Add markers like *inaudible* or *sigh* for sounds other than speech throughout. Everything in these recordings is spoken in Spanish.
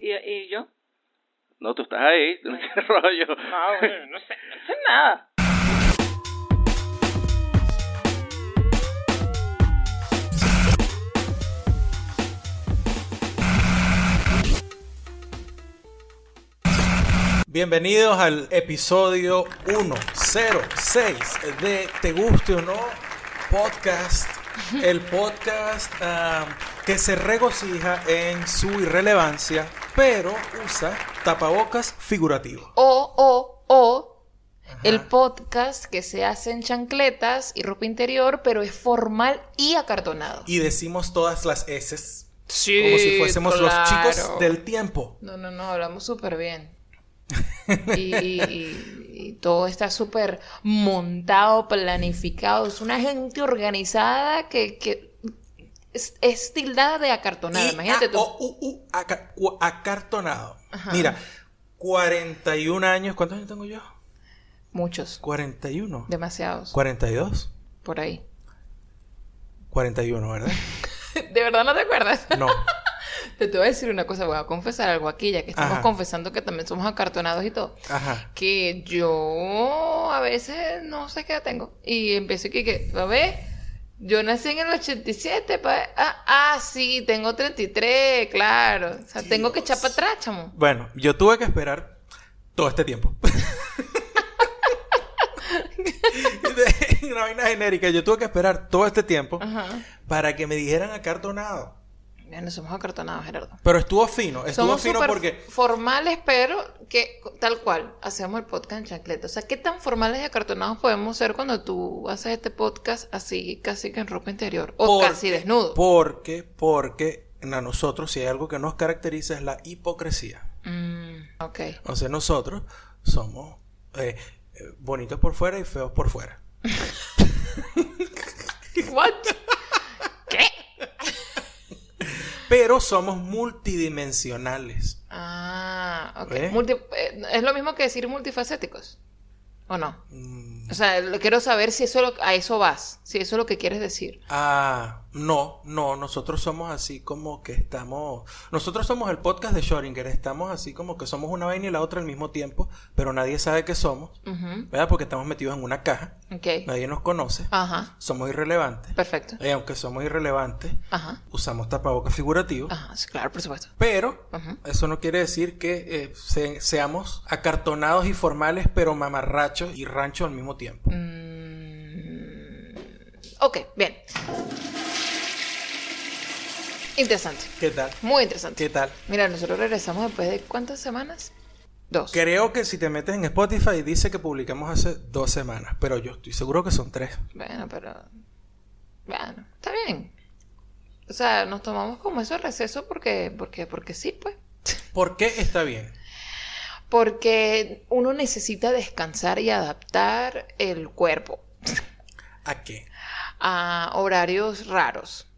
¿Y, y yo? No, tú estás ahí, tú *laughs* no qué rollo. No, bueno, no sé, no sé nada. Bienvenidos al episodio 106 de Te Guste o No Podcast. El podcast ah, que se regocija en su irrelevancia, pero usa tapabocas figurativo. O, o, o, el podcast que se hace en chancletas y ropa interior, pero es formal y acartonado. Y decimos todas las S Sí, como si fuésemos los chicos del tiempo. No, no, no, hablamos súper bien. *laughs* Y, y- y- y todo está súper montado, planificado. Es una gente organizada que, que es, es tildada de acartonada. Y Imagínate tú. o- u- u- aca- acartonado. Ajá. Mira, 41 años. ¿Cuántos años tengo yo? Muchos, 41. demasiados, 42. por ahí. 41, ¿verdad? *laughs* ¿De verdad no te acuerdas? No. *laughs* Te, te voy a decir una cosa, voy a confesar algo aquí, ya que estamos Ajá. confesando que también somos acartonados y todo. Ajá. Que yo a veces no sé qué edad tengo. Y empiezo que, que, a ver, yo nací en el 87, pa, ah, ah, sí, tengo 33, claro. O sea, tengo que echar para atrás, chamo. Bueno, yo tuve que esperar todo este tiempo. *laughs* Una vaina genérica. Yo tuve que esperar todo este tiempo Ajá. para que me dijeran acartonado. Ya no somos acartonados, Gerardo. Pero estuvo fino. Estuvo Somos fino porque. formales, pero que tal cual hacemos el podcast en chancleta. O sea, ¿qué tan formales y acartonados podemos ser cuando tú haces este podcast así, casi que en ropa interior? O porque- casi desnudo. Porque, porque a nosotros, si hay algo que nos caracteriza, es la hipocresía. Mm, ok. Entonces, nosotros somos eh, eh, bonitos por fuera y feos por fuera. *laughs* What? *laughs* ¿Qué? Pero somos multidimensionales. Ah, ok. ¿Eh? Multi- eh, es lo mismo que decir multifacéticos. ¿O no? Mm, O sea, quiero saber si eso lo- a eso vas. Si eso es lo que quieres decir. Ah, no, no, nosotros somos así como que estamos, nosotros somos el podcast de Schrödinger, estamos así como que somos una vaina y la otra al mismo tiempo, pero nadie sabe qué somos. ¿verdad? Porque estamos metidos en una caja, Ok. nadie nos conoce, Ajá. somos irrelevantes, Perfecto. y aunque somos irrelevantes, Ajá. usamos tapabocas figurativos, Ajá. sí, Claro, por supuesto. pero eso no quiere decir que eh, se- seamos acartonados y formales, pero mamarrachos y ranchos al mismo tiempo. Mm, ok, bien. Interesante. ¿Qué tal? Muy interesante. ¿Qué tal? Mira, nosotros regresamos después de cuántas semanas? Dos. Creo que si te metes en Spotify dice que publicamos hace dos semanas, pero yo estoy seguro que son tres. Bueno, pero. Bueno, está bien. O sea, nos tomamos como eso receso porque, porque, porque sí, pues. *laughs* ¿Por qué está bien? Porque uno necesita descansar y adaptar el cuerpo ¿A qué? a horarios raros.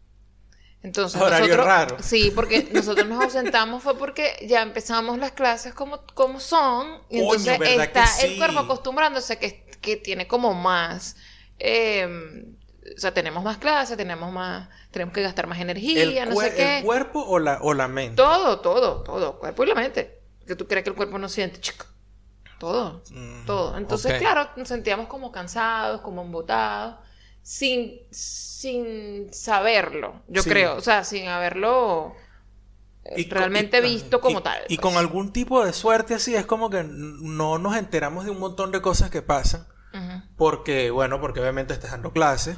Entonces, Horario nosotros, raro. Sí, porque nosotros nos ausentamos fue porque ya empezamos las clases como, como son. Y Coño, entonces ¿verdad está el cuerpo acostumbrándose que, que tiene como más. eh, o sea, tenemos más clases, tenemos más. Tenemos que gastar más energía, ¿El, no sé qué. el cuerpo o la, o la mente? Todo, todo, todo. Cuerpo y la mente. Que tú crees que el cuerpo no siente, chico. Todo, Mm, todo. Entonces, claro, nos sentíamos como cansados, como embotados, sin, sin saberlo, yo Sí. creo. O sea, sin haberlo eh, Y realmente visto como y- tal. Y pues. con algún tipo de suerte así, es como que no nos enteramos de un montón de cosas que pasan. Porque, bueno, porque obviamente estás dando clases,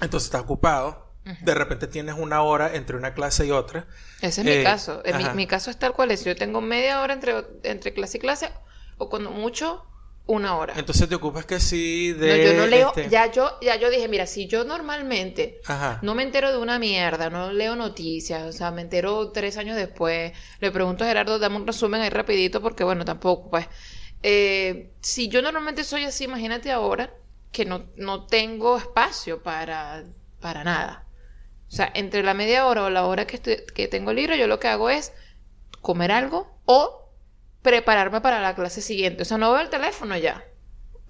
entonces estás ocupado. De repente tienes una hora entre una clase y otra. Ese es Eh, mi caso. En mi, mi caso es tal cual es. Yo tengo media hora entre, entre clase y clase, o cuando mucho, una hora. Entonces te ocupas que sí No, de... yo no leo, este- ya yo, ya yo dije, mira, si yo normalmente Ajá. no me entero de una mierda, no leo noticias, o sea, me entero tres años después, le pregunto a Gerardo, dame un resumen ahí rapidito, porque bueno, tampoco, pues, eh, si yo normalmente soy así, imagínate ahora que no, no tengo espacio para, para nada. O sea, entre la media hora o la hora que, estoy- que tengo libre, yo lo que hago es comer algo o prepararme para la clase siguiente. O sea, no veo el teléfono ya.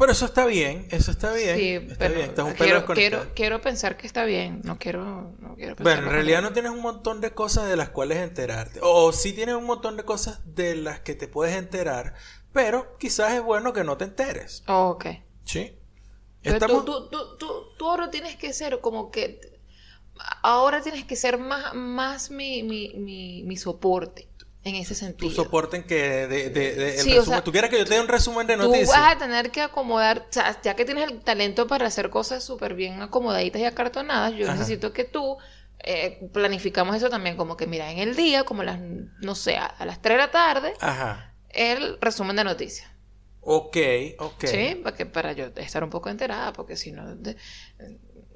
Pero eso está bien, eso está bien. Sí, está pero bien, estás un quiero, quiero, quiero pensar que está bien. No quiero, no quiero pensar Bueno, en realidad no tienes un montón de cosas de las cuales enterarte. O sí tienes un montón de cosas de las que te puedes enterar, pero quizás es bueno que no te enteres. Oh, ok. ¿Sí? Estamos... tú, tú, tú, tú, tú ahora tienes que ser como que... Ahora tienes que ser más, más mi, mi, mi, mi soporte en ese Tu sentido. soporte en que de, de- de- el Sí, o resumen. sea, ¿Tú quieres que yo te dé un resumen de Tú noticias? vas a tener que acomodar, o sea, ya que tienes el talento para hacer cosas súper bien acomodaditas y acartonadas, yo Ajá. necesito que tú eh, planificamos eso también, como que mira, en el día, como las, no sé, a, a las 3 de la tarde, Ajá. el resumen de noticias. Ok, ok. Sí, para, que, para yo estar un poco enterada, porque si no,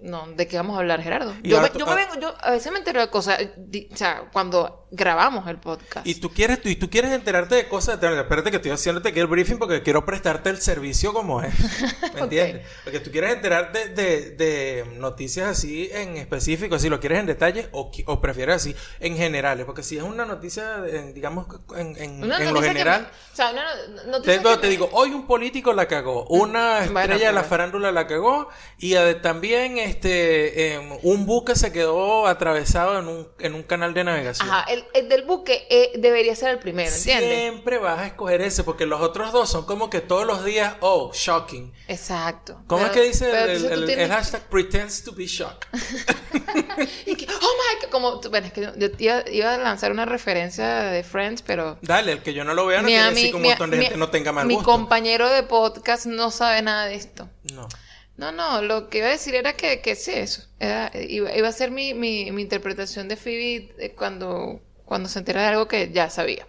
no, ¿de qué vamos a hablar, Gerardo? Yo, ahora me, tú- yo me ah. vengo, yo a veces me entero de cosas, di- o sea, cuando grabamos el podcast. Y tú quieres, tú, y tú quieres enterarte de cosas, te- espérate que estoy haciéndote aquí el briefing porque quiero prestarte el servicio como es. *laughs* ¿Me entiendes? Porque tú quieres enterarte de, de noticias así en específico, si lo quieres en detalle o, o prefieres así en generales. Porque si es una noticia, en, digamos, en, en, Una en lo noticia general. me- o sea, una no- noticia Te, no, que te me- digo, hoy un político la cagó, una Bueno, estrella de la pero- farándula la cagó y también este em, un buque se quedó atravesado en un, en un canal de navegación. Ajá, el, el del buque eh, debería ser el primero, ¿entiendes? Siempre vas a escoger ese porque los otros dos son como que todos los días, oh, shocking. Exacto. ¿Cómo Pero- es que dice el, tienes- hashtag pretends to be shocked? *laughs* y que, oh my God, como, bueno, es que yo, iba, iba a lanzar una referencia de Friends, pero... Dale, el que yo no lo vea no mi quiere decir que un mi- montón de mi- gente no tenga mal Mi gusto. compañero de podcast no sabe nada de esto. No. No, no, lo que iba a decir era que, que sí, eso. Era- iba, iba a ser mi, mi, mi interpretación de Phoebe eh, cuando, cuando se entera de algo que ya sabía.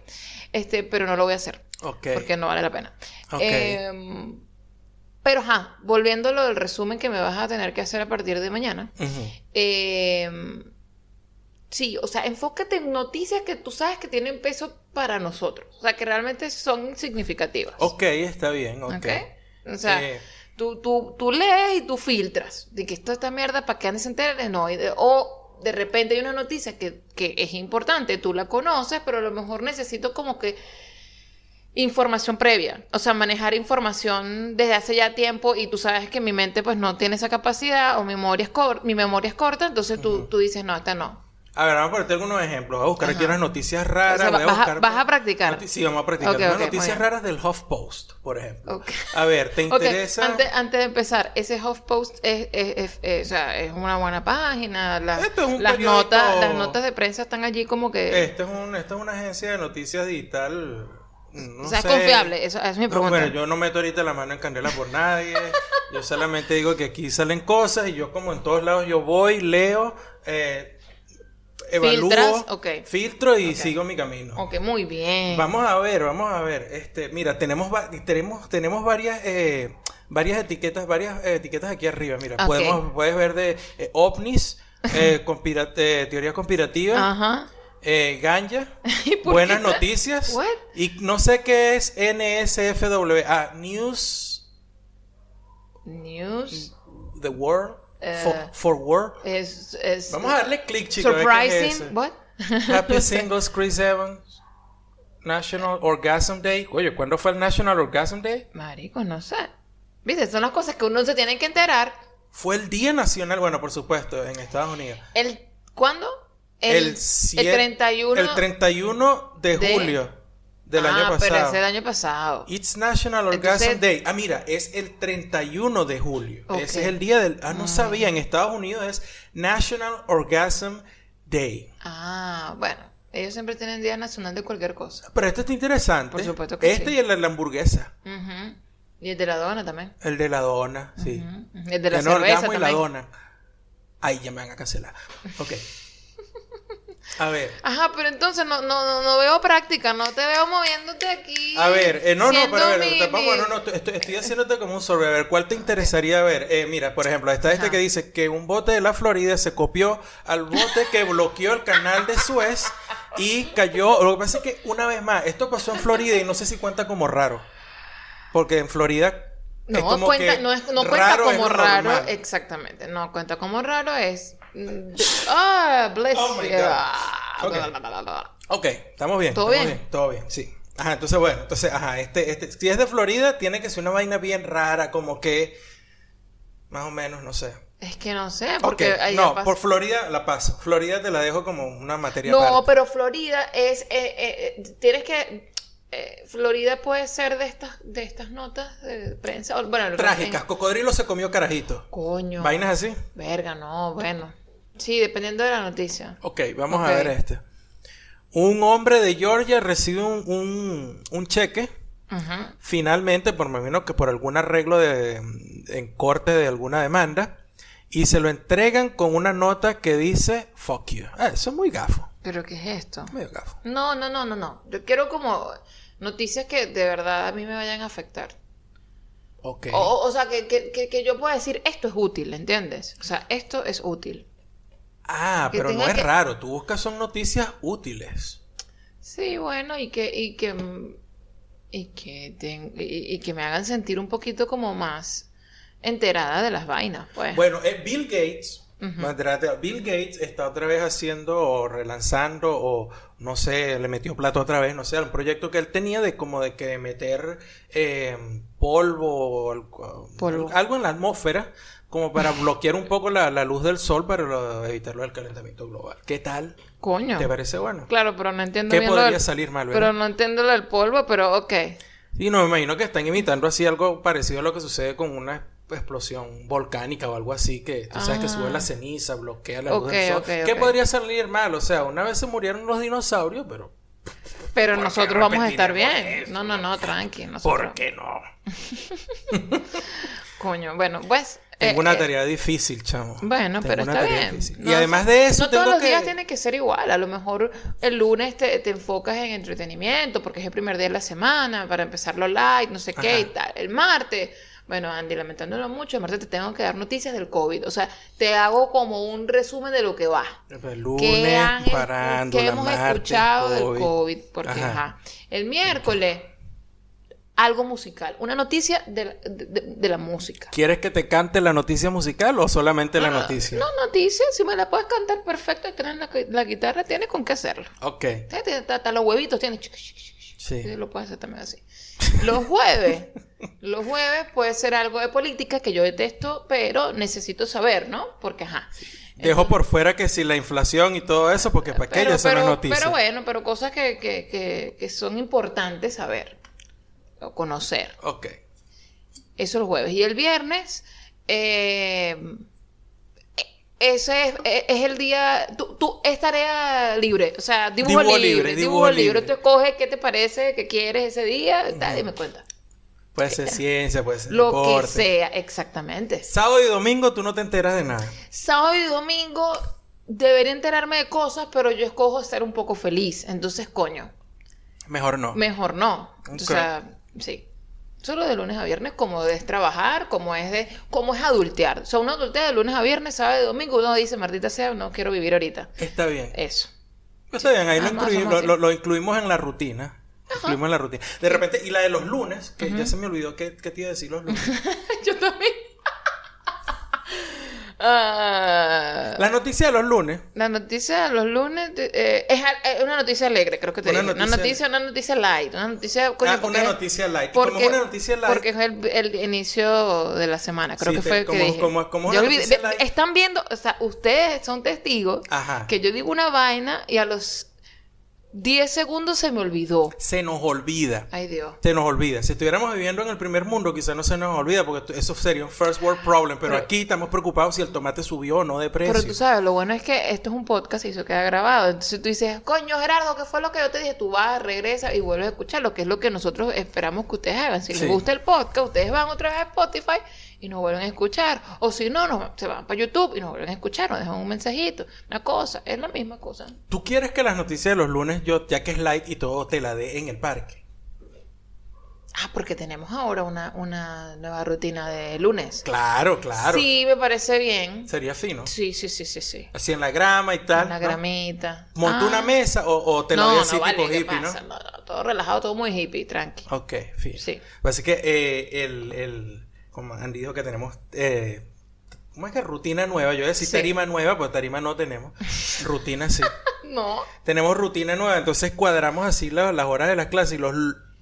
Este, pero no lo voy a hacer. Ok. Porque no vale la pena. Ok. Em, pero, ajá, volviendo a lo del resumen que me vas a tener que hacer a partir de mañana. Em, sí, o sea, enfócate en noticias que tú sabes que tienen peso para nosotros. O sea, que realmente son significativas. Ok, está bien, ok. ¿Ok? O sea, Eh, tú, tú, tú lees y tú filtras. De que esto esta mierda, ¿para que nadie se entere? No. y de- o de repente hay una noticia que, que es importante, tú la conoces, pero a lo mejor necesito como que información previa. O sea, manejar información desde hace ya tiempo y tú sabes que mi mente pues no tiene esa capacidad o mi memoria es, cor- mi memoria es corta, entonces tú, tú dices, no, esta no. A ver, vamos a ponerte algunos ejemplos. Voy a buscar aquí Ajá. unas noticias raras. O sea, voy a vas a- buscar- vas a practicar. Sí, vamos a practicar. Ok, Unas noticias raras del HuffPost, por ejemplo. A ver, ¿te interesa? Antes, antes de empezar, ese HuffPost es, es, es- es- o sea, es una buena página. la- Esto es un las, periódico- notas, las notas de prensa están allí como que... Esta es, un, esta es una agencia de noticias digital. No o sea, sé. es confiable. Eso, esa es mi No, pregunta. bueno, yo no meto ahorita la mano en candela por nadie. yo solamente digo que aquí salen cosas y yo como en todos lados yo voy, leo, eh, evalúo, Filtras, filtro y sigo mi camino. Ok, muy bien. Vamos a ver, vamos a ver. Este, mira, tenemos tenemos tenemos varias eh, varias etiquetas, varias eh, etiquetas aquí arriba. Mira, podemos puedes ver de eh, ovnis, *laughs* conspira- teoría conspirativa, Ajá. eh, ganja, *laughs* ¿Y por buenas noticias What? y no sé qué es NSFW, ah, News News. the World Eh, for, for World. Es, es Vamos a darle clic, chicos. es Surprising. eso. What? *laughs* Happy *laughs* Singles Chris Evans. National Orgasm Day. Oye, ¿cuándo fue el National Orgasm Day? Marico, no sé. Viste, son las cosas que uno se tiene que enterar. Fue el Día Nacional, bueno, por supuesto, en Estados Unidos. El, ¿Cuándo? El, siete- el 31 el 31 de, de- julio del ah, año pero pasado. es el año pasado. It's National Orgasm Entonces- Day. Ah, mira, es el 31 de julio. Ese es el día del... Ah, no sabía. En Estados Unidos es National Orgasm Day. Ah, bueno. Ellos siempre tienen Día Nacional de cualquier cosa. Pero este está interesante. Por supuesto que Este sí. y el de la hamburguesa. Ujú. Y el de la dona también. El de la dona, sí. Ujú. El de la El cerveza orgasmo y la dona. Ay, ya me van a cancelar. Ok. A ver. Ajá, pero entonces no, no, no, no veo práctica, no te veo moviéndote aquí. A ver, eh, no, no, pero a ver, mi- te- vamos, mi- no, no, estoy, estoy haciéndote como un survey. A ver, ¿cuál te interesaría ver? Eh, mira, por ejemplo, está este Ajá. que dice que un bote de la Florida se copió al bote que bloqueó el canal de Suez y cayó. Lo que pasa es que, una vez más, esto pasó en Florida y no sé si cuenta como raro. Porque en Florida. No, cuenta, no, es, no cuenta raro como raro, normal. exactamente. No cuenta como raro, es. Mm, Ah, bless Oh my. God. Ah, Ok. bla, bla, bla, bla. Ok, estamos bien. ¿Todo estamos bien? Todo bien, sí. Ajá, entonces bueno, entonces, ajá, este, este, si es de Florida, tiene que ser una vaina bien rara, como que, más o menos, no sé. Es que no sé, porque ahí no, pasa- por Florida la paso. Florida te la dejo como una materia No, aparte. pero Florida es, eh, eh, eh, tienes que, eh, Florida puede ser de estas, de estas notas de prensa, bueno, Trágicas, cocodrilo se comió carajito. coño, Vainas así. verga, no, bueno, sí, dependiendo de la noticia. Ok, vamos a ver este. Un hombre de Georgia recibe un, un, un cheque, finalmente, por me imagino que por algún arreglo de, en corte de alguna demanda, y se lo entregan con una nota que dice fuck you. Ah, eso es muy gafo, Pero ¿qué es esto? medio gafo. No, no, no, no, no. Yo quiero como noticias que de verdad a mí me vayan a afectar. Ok. O, o- sea, que, que, que yo pueda decir, esto es útil, ¿entiendes? O sea, esto es útil. Ah, pero no es que- raro, tú buscas son noticias útiles. Sí, bueno, y que, y que, y que, ten- y, y que me hagan sentir un poquito como más enterada de las vainas, pues. Bueno, eh, Bill Gates, Bill Gates está otra vez haciendo o relanzando o no sé, le metió plata otra vez, no sé, un proyecto que él tenía de como de que meter eh, polvo, Polvo. algo en la atmósfera como para bloquear un poco la, la luz del sol para lo- evitar lo del calentamiento global. ¿Qué tal? Coño. ¿Te parece bueno? Claro, pero no entiendo ¿Qué bien lo podría del- salir mal, Pero no entiendo lo del polvo, pero ok. Y no me imagino que están imitando así algo parecido a lo que sucede con una explosión volcánica o algo así que tú sabes que Ah. sube la ceniza, bloquea la luz del sol. ¿Qué podría salir mal? O sea, una vez se murieron los dinosaurios, pero Pero ¿Por qué nosotros vamos a estar bien. eso? No, no, no, tranqui. Nosotros... ¿por qué no? *laughs* Coño, bueno, pues... Tengo eh, una eh, tarea difícil, chamo. Bueno, Tengo pero una está tarea bien. difícil. No, y además de eso, no tengo todos los que... días tiene que ser igual. A lo mejor el lunes te, te enfocas en entretenimiento porque es el primer día de la semana para empezarlo light, no sé qué y tal. El martes, bueno, Andy, lamentándolo mucho, el martes te tengo que dar noticias del COVID. O sea, te hago como un resumen de lo que va. El ¿Qué, lunes, han- parando, qué hemos escuchado del COVID? Porque, Ajá. ajá. El miércoles, algo musical. Una noticia de la, de- de- la música. ¿Quieres que te cante la noticia musical o solamente la No, no, noticia? No, noticia, si me la puedes cantar perfecto y tienes la, la guitarra, tienes con qué hacerlo. Ok, Hasta, los huevitos tienes. sí. Sí, lo puedes hacer también así. Los jueves, *laughs* los jueves puede ser algo de política que yo detesto, pero necesito saber, ¿no? Porque, ajá. Dejo por fuera que si la inflación y todo eso, porque para ya son las noticias. pero bueno, pero cosas que, que, que, que son importantes saber o conocer. Ok. Eso el jueves. Y el viernes, eh, ese es, es- es el día. Tú, tú- es tarea libre. O sea, dibujo, Dibujo libre. libre, dibujo, libre. libre. Tú escoges qué te parece, qué quieres ese día. tal, y me cuenta. Puede ser ciencia, puede ser Lo deporte. que sea, exactamente. Sábado y domingo tú no te enteras de nada. Sábado y domingo debería enterarme de cosas, pero yo escojo estar un poco feliz. Entonces, coño, Mejor no. mejor no. O sea, sí. Solo de lunes a viernes, como es trabajar, como es de, como es adultear. O sea, uno adultea de lunes a viernes, sábado y domingo, uno dice, Martita sea, no quiero vivir ahorita. Está bien. Eso. Está bien, ahí lo, incluí- lo incluimos en la rutina. Incluimos en la rutina. De repente, y la de los lunes, que ya se me olvidó qué, qué te iba a decir los lunes. *laughs* Yo también. Ah, La noticia de los lunes. la noticia de los lunes eh, es, una noticia alegre, creo que te Una dije. Una noticia- noticia, una noticia light, una noticia coño, Ah, una noticia light. Como Porque, es una noticia light. porque es el, el inicio de la semana, creo Sí, que te- fue como- que dije. como- como Yo olvidé- noticia light. Están viendo, o sea, ustedes son testigos Ajá. que yo digo una vaina y a los 10 segundos se me olvidó. Se nos olvida. Ay, Dios. Se nos olvida. Si estuviéramos viviendo en el primer mundo, quizás no se nos olvida, porque eso sería un first world problem. Pero, Pero- aquí estamos preocupados si el tomate subió o no de precio. Pero tú sabes, lo bueno es que esto es un podcast y eso queda grabado. Entonces tú dices, coño, Gerardo, ¿qué fue lo que yo te dije? Tú vas, regresas y vuelves a escucharlo, que es lo que nosotros esperamos que ustedes hagan. Si Sí. les gusta el podcast, ustedes van otra vez a Spotify y nos vuelven a escuchar. O si no, nos, se van para YouTube y nos vuelven a escuchar, nos dejan un mensajito, una cosa. Es la misma cosa. ¿Tú quieres que las noticias de los lunes, yo, ya que es light y todo, te la dé en el parque? Ah, porque tenemos ahora una, una nueva rutina de lunes. Claro, claro. Sí, me parece bien. Sería fino. Sí, sí, sí, sí, sí. Así en la grama y tal. Una ¿no? gramita. ¿Montó Ah. una mesa o, o te la no, doy no, así vale, tipo ¿qué hippie, pasa? no? No, no, todo relajado, todo muy hippie, tranqui. Ok, fino. Sí. Así que eh, el, el, como han dicho que tenemos, eh, ¿cómo es que rutina nueva? Yo iba a decir Sí. tarima nueva, pues tarima no tenemos. *laughs* Rutina sí. No. Tenemos rutina nueva, entonces cuadramos así la- las horas de las clases y los,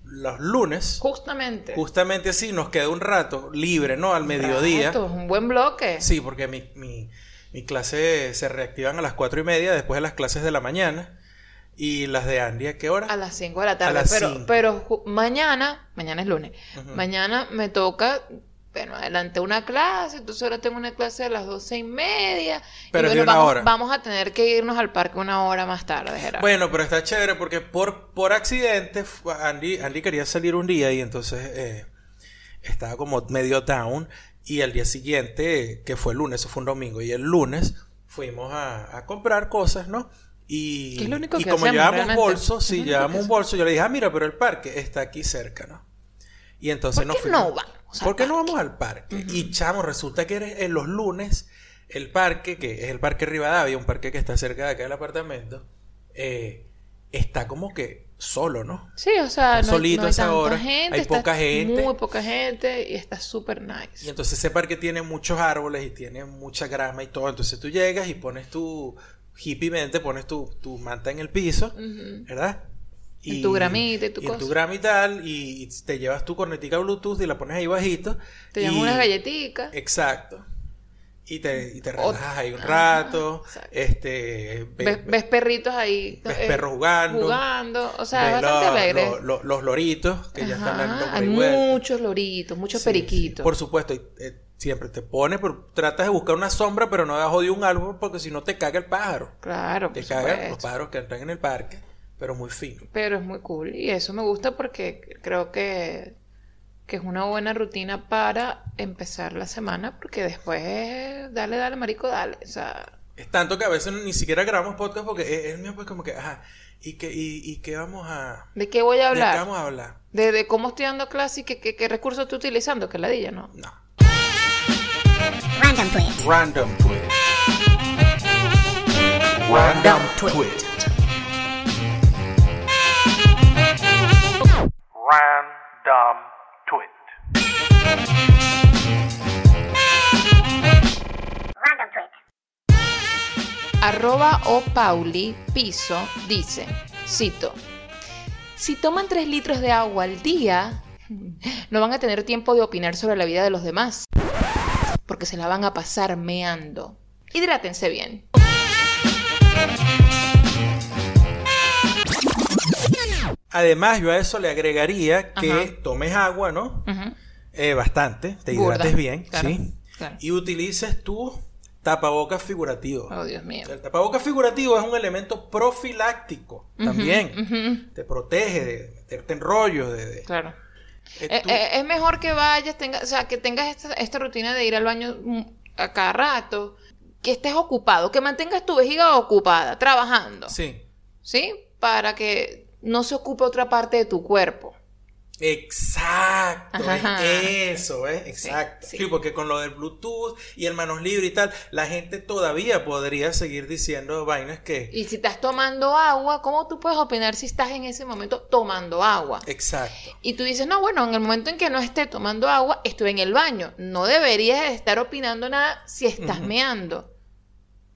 los lunes, Justamente. justamente así, nos queda un rato libre, ¿no? Al mediodía. Rato, un buen bloque. Sí, porque mi, mi, mi clase se reactivan a las cuatro y media después de las clases de la mañana. Y las de Andy, ¿a qué hora? A las 5 de la tarde. las pero, cinco. pero mañana, mañana es lunes. Mañana me toca, bueno, adelante una clase, entonces ahora tengo una clase a las doce y media. Pero y bueno, una vamos, hora. vamos a tener que irnos al parque una hora más tarde, Gerardo. Bueno, pero está chévere porque por, por accidente Andy, Andy quería salir un día y entonces eh, estaba como medio down. Y al día siguiente, que fue el lunes, eso fue un domingo, y el lunes fuimos a, a comprar cosas, ¿no? Y, es lo único y que como hacemos, llevamos realmente. bolsos, sí, que un bolso, yo le dije, ah, mira, pero el parque está aquí cerca, ¿no? Y entonces ¿Por qué no vamos ¿Por qué no vamos al parque? Y chamo, resulta que eres- en los lunes, el parque, que es el Parque Rivadavia, un parque que está cerca de acá del apartamento, eh, está como que solo, ¿no? sí, o sea, no, solito no hay esa hora, gente. hay poca gente. Muy poca gente y está súper Y nice. entonces ese parque tiene muchos árboles y tiene mucha grama y todo. Entonces tú llegas y pones tu hippiemente, pones tu, tu manta en el piso. ¿verdad? En tu gramita y tu en tu cosa. grama y tal, y te llevas tu cornetica Bluetooth y la pones ahí bajito. Te y- llaman unas galletitas. Exacto. Y te, y te relajas ahí un rato. Este, ve- ves, ves perritos ahí. ves eh, perros jugando. Jugando. O sea, es bastante alegre. lo- lo- los loritos que ya están dando Hay muchos loritos, muchos Sí, periquitos. sí, Por supuesto, y, eh, siempre te pones, pero tratas de buscar una sombra, pero no debajo de un árbol porque si no te caga el pájaro. Claro, Te cagan los pájaros que entran en el parque, pero muy fino. Pero es muy cool. Y eso me gusta porque creo que, que es una buena rutina para empezar la semana. Porque después, dale, dale, marico, dale. O sea, Es tanto que a veces ni siquiera grabamos podcast porque es, es mío pues como que, ajá, ¿y qué, y, y qué vamos a... ¿de qué voy a ¿De qué hablar? vamos a hablar? De, de cómo estoy dando clase y qué, qué, qué recursos estoy utilizando, que ladilla, ¿no? No. Random Twist. Random Twist. Random Twist. Random Twist. Random Twist. Arroba o Pauli Piso dice, cito, si toman 3 litros de agua al día, *laughs* no van a tener tiempo de opinar sobre la vida de los demás, porque se la van a pasar meando. Hidrátense bien. Además, yo a eso le agregaría que Ajá. tomes agua, ¿no? Ujú. Eh, bastante, te Burda, hidrates bien, claro, ¿sí? claro. Y utilices tu tapabocas figurativo. Oh, Dios mío. El tapabocas figurativo es un elemento profiláctico también. Te protege de meterte en rollos, de... de- Claro. eh, Eh, tú- eh, es mejor que vayas, tengas, o sea, que tengas esta, esta rutina de ir al baño mm, a cada rato, que estés ocupado, que mantengas tu vejiga ocupada, trabajando, Sí, ¿sí? Para que no se ocupe otra parte de tu cuerpo. exacto, Ajá. es eso, ¿eh? Exacto. sí. Sí, porque con lo del Bluetooth y el manos libres y tal, la gente todavía podría seguir diciendo vainas que... Y si estás tomando agua, ¿cómo tú puedes opinar si estás en ese momento tomando agua? Exacto. Y tú dices, no, bueno, en el momento en que no esté tomando agua, estoy en el baño. No deberías estar opinando nada si estás meando.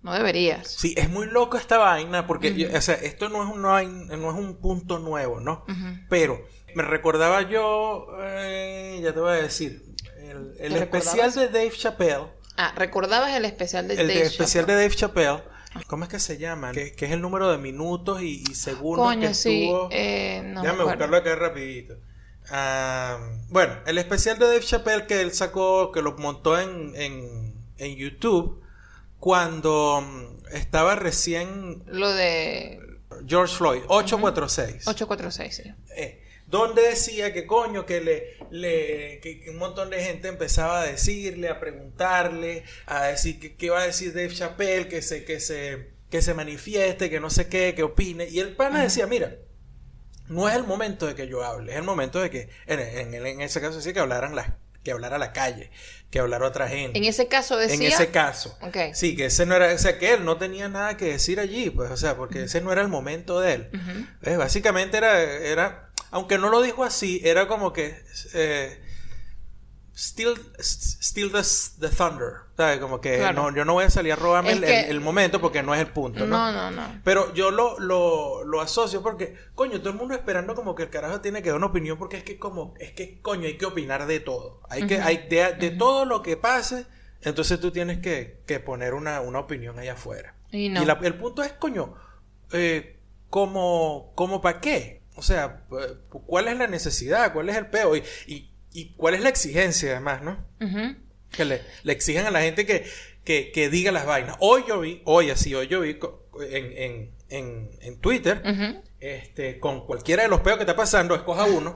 No deberías. Sí, es muy loco esta vaina porque, yo- o sea, esto no es, un, no, es un punto nuevo, ¿no? Pero me recordaba yo, eh, ya te voy a decir, el, el ¿Te especial recordabas? de Dave Chappelle, Ah, ¿recordabas el especial de el Dave especial de? Dave Chappelle, ¿cómo es que se llama? Que, que es el número de minutos y, y segundos Coño, que sí. estuvo. eh, no Déjame buscarlo acá rapidito. Ah, bueno, el especial de Dave Chappelle que él sacó, que lo montó en, en, en YouTube, cuando mm, estaba recién Lo de George Floyd, 846. 846, sí. Eh, donde decía que coño, que le, le que, un montón de gente empezaba a decirle, a preguntarle, a decir que qué iba a decir Dave Chappelle, que se, que se, que se manifieste, que no sé qué, que opine. Y el pana decía, mira, no es el momento de que yo hable, es el momento de que, en, en- en ese caso decía que hablaran las, que hablara la calle, que hablara otra gente. En ese caso decía... En ese caso. Sí, que ese no era, o sea, que él no tenía nada que decir allí, pues, o sea, porque ese no era el momento de él. Eh, Básicamente era, era, aunque no lo dijo así, era como que, eh, Still, still the, the thunder. ¿Sabes? Como que Claro. no, yo no voy a salir a robarme el, que- el- el momento porque no es el punto, ¿no? No, no, no. Pero yo lo, lo, lo asocio porque, coño, todo el mundo esperando como que el carajo tiene que dar una opinión porque es que como, es que, coño, hay que opinar de todo. Hay que, hay de, de todo lo que pase, entonces tú tienes que, que poner una, una opinión allá afuera. Y no. la- el punto es, coño, eh, como, como para qué? O sea, ¿cuál es la necesidad? ¿Cuál es el peo? Y, y, y cuál es la exigencia además, ¿no? Que le, le exigen a la gente que, que, que diga las vainas. Hoy yo vi, hoy así, hoy yo vi en, en, en, en Twitter, este, con cualquiera de los peos que está pasando, escoja uno,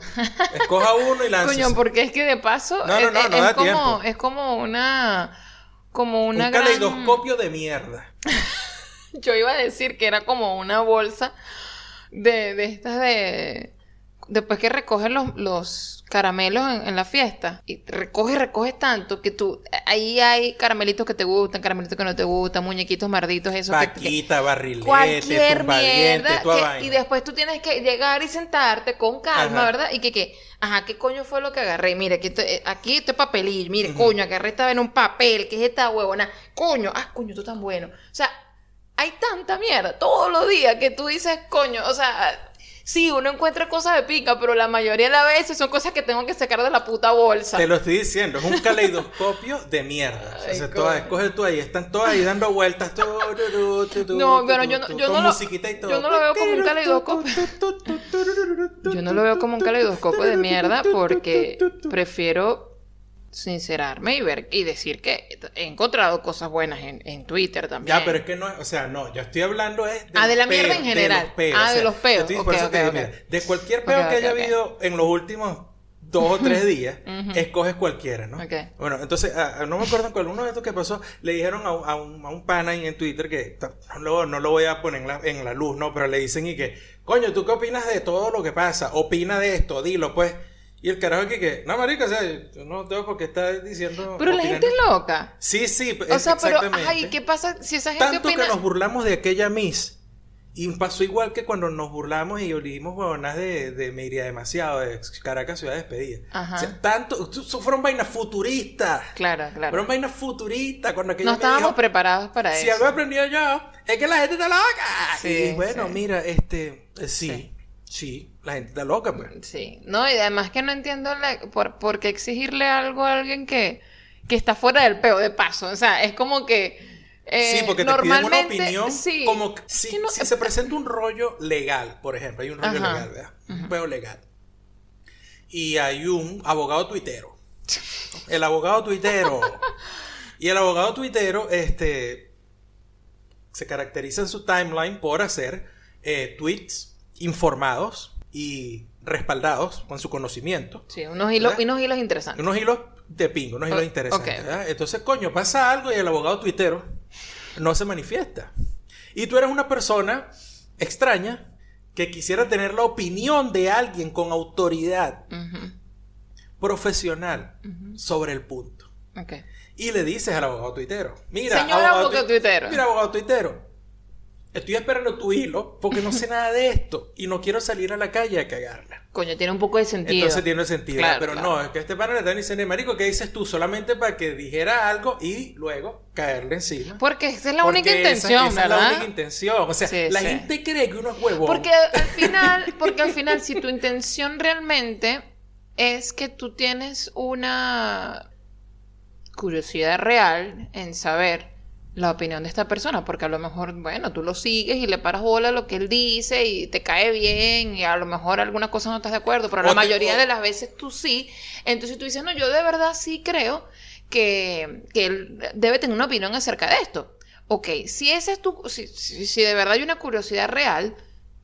escoja uno y láncese. Coño, porque es que de paso No, no, es, no, es- no es da como es como una como una Un gran caleidoscopio de mierda. *laughs* yo iba a decir que era como una bolsa de, de estas de después que recoges los, los caramelos en, en la fiesta y recoges recoges tanto que tú ahí hay caramelitos que te gustan caramelitos que no te gustan muñequitos marditos que- que, Paquita, barrilete, cualquier mierda que- y después tú tienes que llegar y sentarte con calma, Ajá. ¿verdad? Y que, que, ajá, ¿qué coño fue lo que agarré? Mire, aquí, te- eh, aquí este papelillo, mire, coño, agarré esta en un papel, ¿qué es esta huevona? Coño, ah, coño, esto tan bueno. O sea, hay tanta mierda todos los días que tú dices, coño, o sea, sí, uno encuentra cosas de pica, pero la mayoría de las veces son cosas que tengo que sacar de la puta bolsa. Te lo estoy diciendo, es un caleidoscopio de mierda. O sea, Ay, todas, escoge tú ahí, están todas ahí dando vueltas. tu, tu, tu, tu, tu, No, pero yo no- yo no lo- yo no lo veo como un caleidoscopio. Yo no lo veo como un caleidoscopio de mierda porque prefiero sincerarme y ver y decir que he encontrado cosas buenas en, en Twitter también. Ya, pero es que no, o sea, no, yo estoy hablando es Ah, de la mierda en general. los peos, Ah, o de los peos. yo estoy- Ok, por eso ok, te digo, ok. mira, de cualquier peo que haya habido en los últimos dos o tres *laughs* días, escoges cualquiera, ¿no? Ok. Bueno, entonces, ah, no me acuerdo con uno de estos que pasó, le dijeron a, un- a un, a un pana en Twitter que, no, lo- no lo voy a poner en la, en la luz, ¿no? Pero le dicen y que, coño, ¿tú qué opinas de todo lo que pasa? Opina de esto, dilo, pues. Y el carajo que, que no, marica, o sea, yo no tengo por qué estar diciendo... Pero la gente es loca. Sí, sí, O sea, pero, ay, ¿qué pasa si esa gente Tanto opina? que nos burlamos de aquella Miss. Y pasó igual que cuando nos burlamos y olimos huevonas de, de Me iría demasiado, de Caracas Ciudad Despedida. Ajá. O sea, tanto, fueron vainas futuristas. Claro, claro. Fueron vainas futuristas. Cuando No estábamos dijo, preparados para Si eso. algo he aprendido yo, es que la gente está loca. Sí, y bueno, sí. mira, este, eh, sí, Sí. Sí, la gente está loca, pues. Sí, no, y además que no entiendo la- por, por qué exigirle algo a alguien que, que está fuera del peo de paso. O sea, es como que. eh, sí, porque te piden una opinión. sí, como si, que no- si se presenta un rollo legal, por ejemplo, hay un rollo Ajá. legal, ¿verdad? Un peo legal. Y hay un abogado tuitero. El abogado tuitero. *laughs* y el abogado tuitero, este, se caracteriza en su timeline por hacer eh, tweets informados y respaldados con su conocimiento. Sí, unos hilos, unos hilos interesantes. Unos hilos de pingo, unos hilos interesantes. Entonces, coño, pasa algo y el abogado tuitero no se manifiesta. Y tú eres una persona extraña que quisiera tener la opinión de alguien con autoridad profesional sobre el punto. Y le dices al abogado tuitero, mira, Señor abogado tui- tuitero. Mira, abogado tuitero, estoy esperando tu hilo porque no sé nada de esto y no quiero salir a la calle a cagarla. Coño, tiene un poco de sentido. Entonces tiene sentido. Claro, pero claro. no, es que este pana le están diciendo, marico, ¿qué dices tú? Solamente para que dijera algo y luego caerle encima. Porque esa es la Porque única esa- intención, esa ¿verdad? es la única intención. O sea, Sí, la sí. gente cree que uno es huevón. Porque al final, porque al final, si tu intención realmente es que tú tienes una curiosidad real en saber la opinión de esta persona, porque a lo mejor, bueno, tú lo sigues y le paras bola a lo que él dice y te cae bien y a lo mejor algunas cosas no estás de acuerdo, pero O la mayoría o- de las veces tú sí. Entonces tú dices, no, yo de verdad sí creo que, que él debe tener una opinión acerca de esto. Ok, si esa es tu, si, si, si de verdad hay una curiosidad real,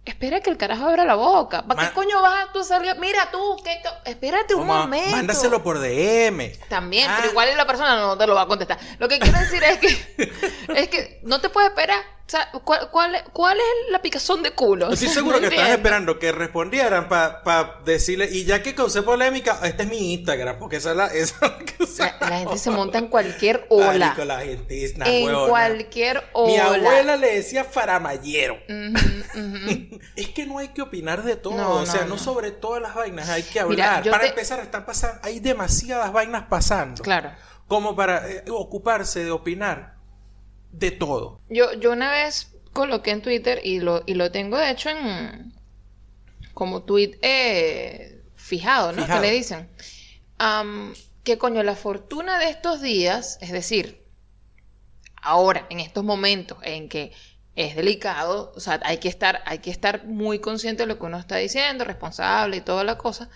espera que el carajo abra la boca. ¿Para qué coño vas a tú salir? Mira tú, que espérate un Toma, momento. Mándaselo por DM. También, Ah. pero igual la persona no te lo va a contestar. Lo que quiero decir es que *laughs* es que no te puedes esperar O sea, ¿cuál, cuál, cuál es la picazón de culo? Estoy seguro que *laughs* entiendo. esperando que respondieran para decirle, y ya que causé polémica, este es mi Instagram, porque esa es la, esa es la gente se monta en cualquier ola. Marico, la gente es en huevona. cualquier ola. Mi abuela le decía faramayero. *laughs* Es que no hay que opinar de todo, No, o sea, no, no, no. sobre todas las vainas hay que hablar. para te- empezar, están pasando, hay demasiadas vainas pasando. Claro. Como para eh, ocuparse de opinar de todo. Yo, yo una vez coloqué en Twitter y lo, y lo tengo de hecho en como tweet eh, fijado, ¿no? Fijado. Que le dicen. Am, que coño, la fortuna de estos días, es decir, ahora, en estos momentos en que es delicado, o sea, hay que estar, hay que estar muy consciente de lo que uno está diciendo, responsable y toda la cosa.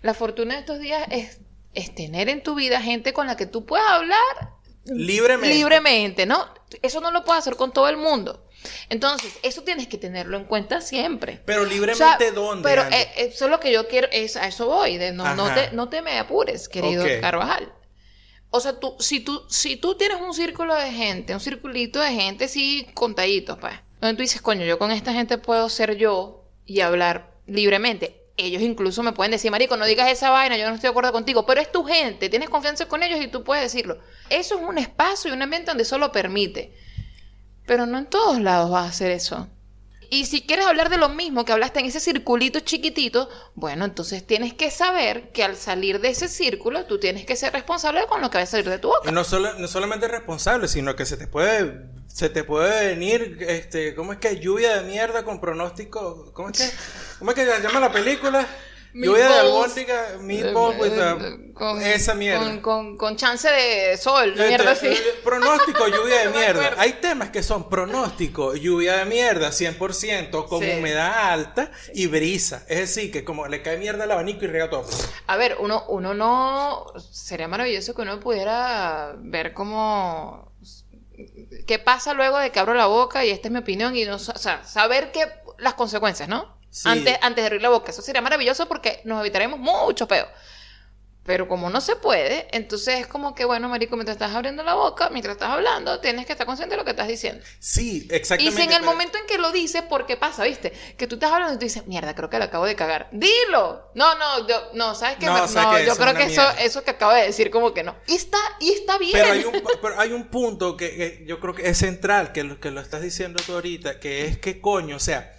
La fortuna de estos días es, es tener en tu vida gente con la que tú puedas hablar Libremente. libremente, ¿no? Eso no lo puedes hacer con todo el mundo. Entonces, eso tienes que tenerlo en cuenta siempre. Pero O libremente sea, dónde. Pero eh, eso es lo que yo quiero, es, a eso voy, de no, te, no te me apures, querido. Carvajal. O sea, tú, si, tú, si tú tienes un círculo de gente, un circulito de gente así contaditos, pues, donde tú dices, coño, yo con esta gente puedo ser yo y hablar libremente. Ellos incluso me pueden decir, marico, no digas esa vaina, yo no estoy de acuerdo contigo, pero es tu gente, tienes confianza con ellos y tú puedes decirlo. Eso es un espacio y un ambiente donde eso lo permite. Pero no en todos lados vas a hacer eso. Y si quieres hablar de lo mismo que hablaste en ese circulito chiquitito, bueno, entonces tienes que saber que al salir de ese círculo, tú tienes que ser responsable con lo que va a salir de tu boca. No, solo, no solamente responsable, sino que se te puede se te puede venir este ¿cómo es que lluvia de mierda con pronóstico? ¿Cómo es que cómo es que se llama la película? lluvia de albóndiga, meatballs with a- Eh, con, esa mierda. Con, con- con chance de sol, Este, mierda así. eh, Pronóstico, *laughs* lluvia de mierda. Hay temas que son pronóstico, lluvia de mierda, 100%, con Sí. humedad alta y brisa. Es decir, que como le cae mierda al abanico y riega todo. A ver, uno, uno no. Sería maravilloso que uno pudiera ver cómo. ¿Qué pasa luego de que abro la boca? Y esta es mi opinión. Y no, o sea, saber que las consecuencias, ¿no? Sí. Antes, antes de abrir la boca. Eso sería maravilloso porque nos evitaremos mucho peo. Pero como no se puede, entonces es como que, bueno, marico, mientras estás abriendo la boca, mientras estás hablando, tienes que estar consciente de lo que estás diciendo. Sí, Y exactamente. si en el pero- momento en que lo dices, ¿por qué pasa, viste? Que tú estás hablando y tú dices, mierda, creo que lo acabo de cagar. ¡Dilo! No, no, yo, no, ¿sabes qué? No, Me- no, que yo creo que eso, eso que acabo de decir, como que no. Y está, y está bien. Pero hay un, pero hay un punto que, que yo creo que es central, que lo, que lo estás diciendo tú ahorita, que es que coño, o sea,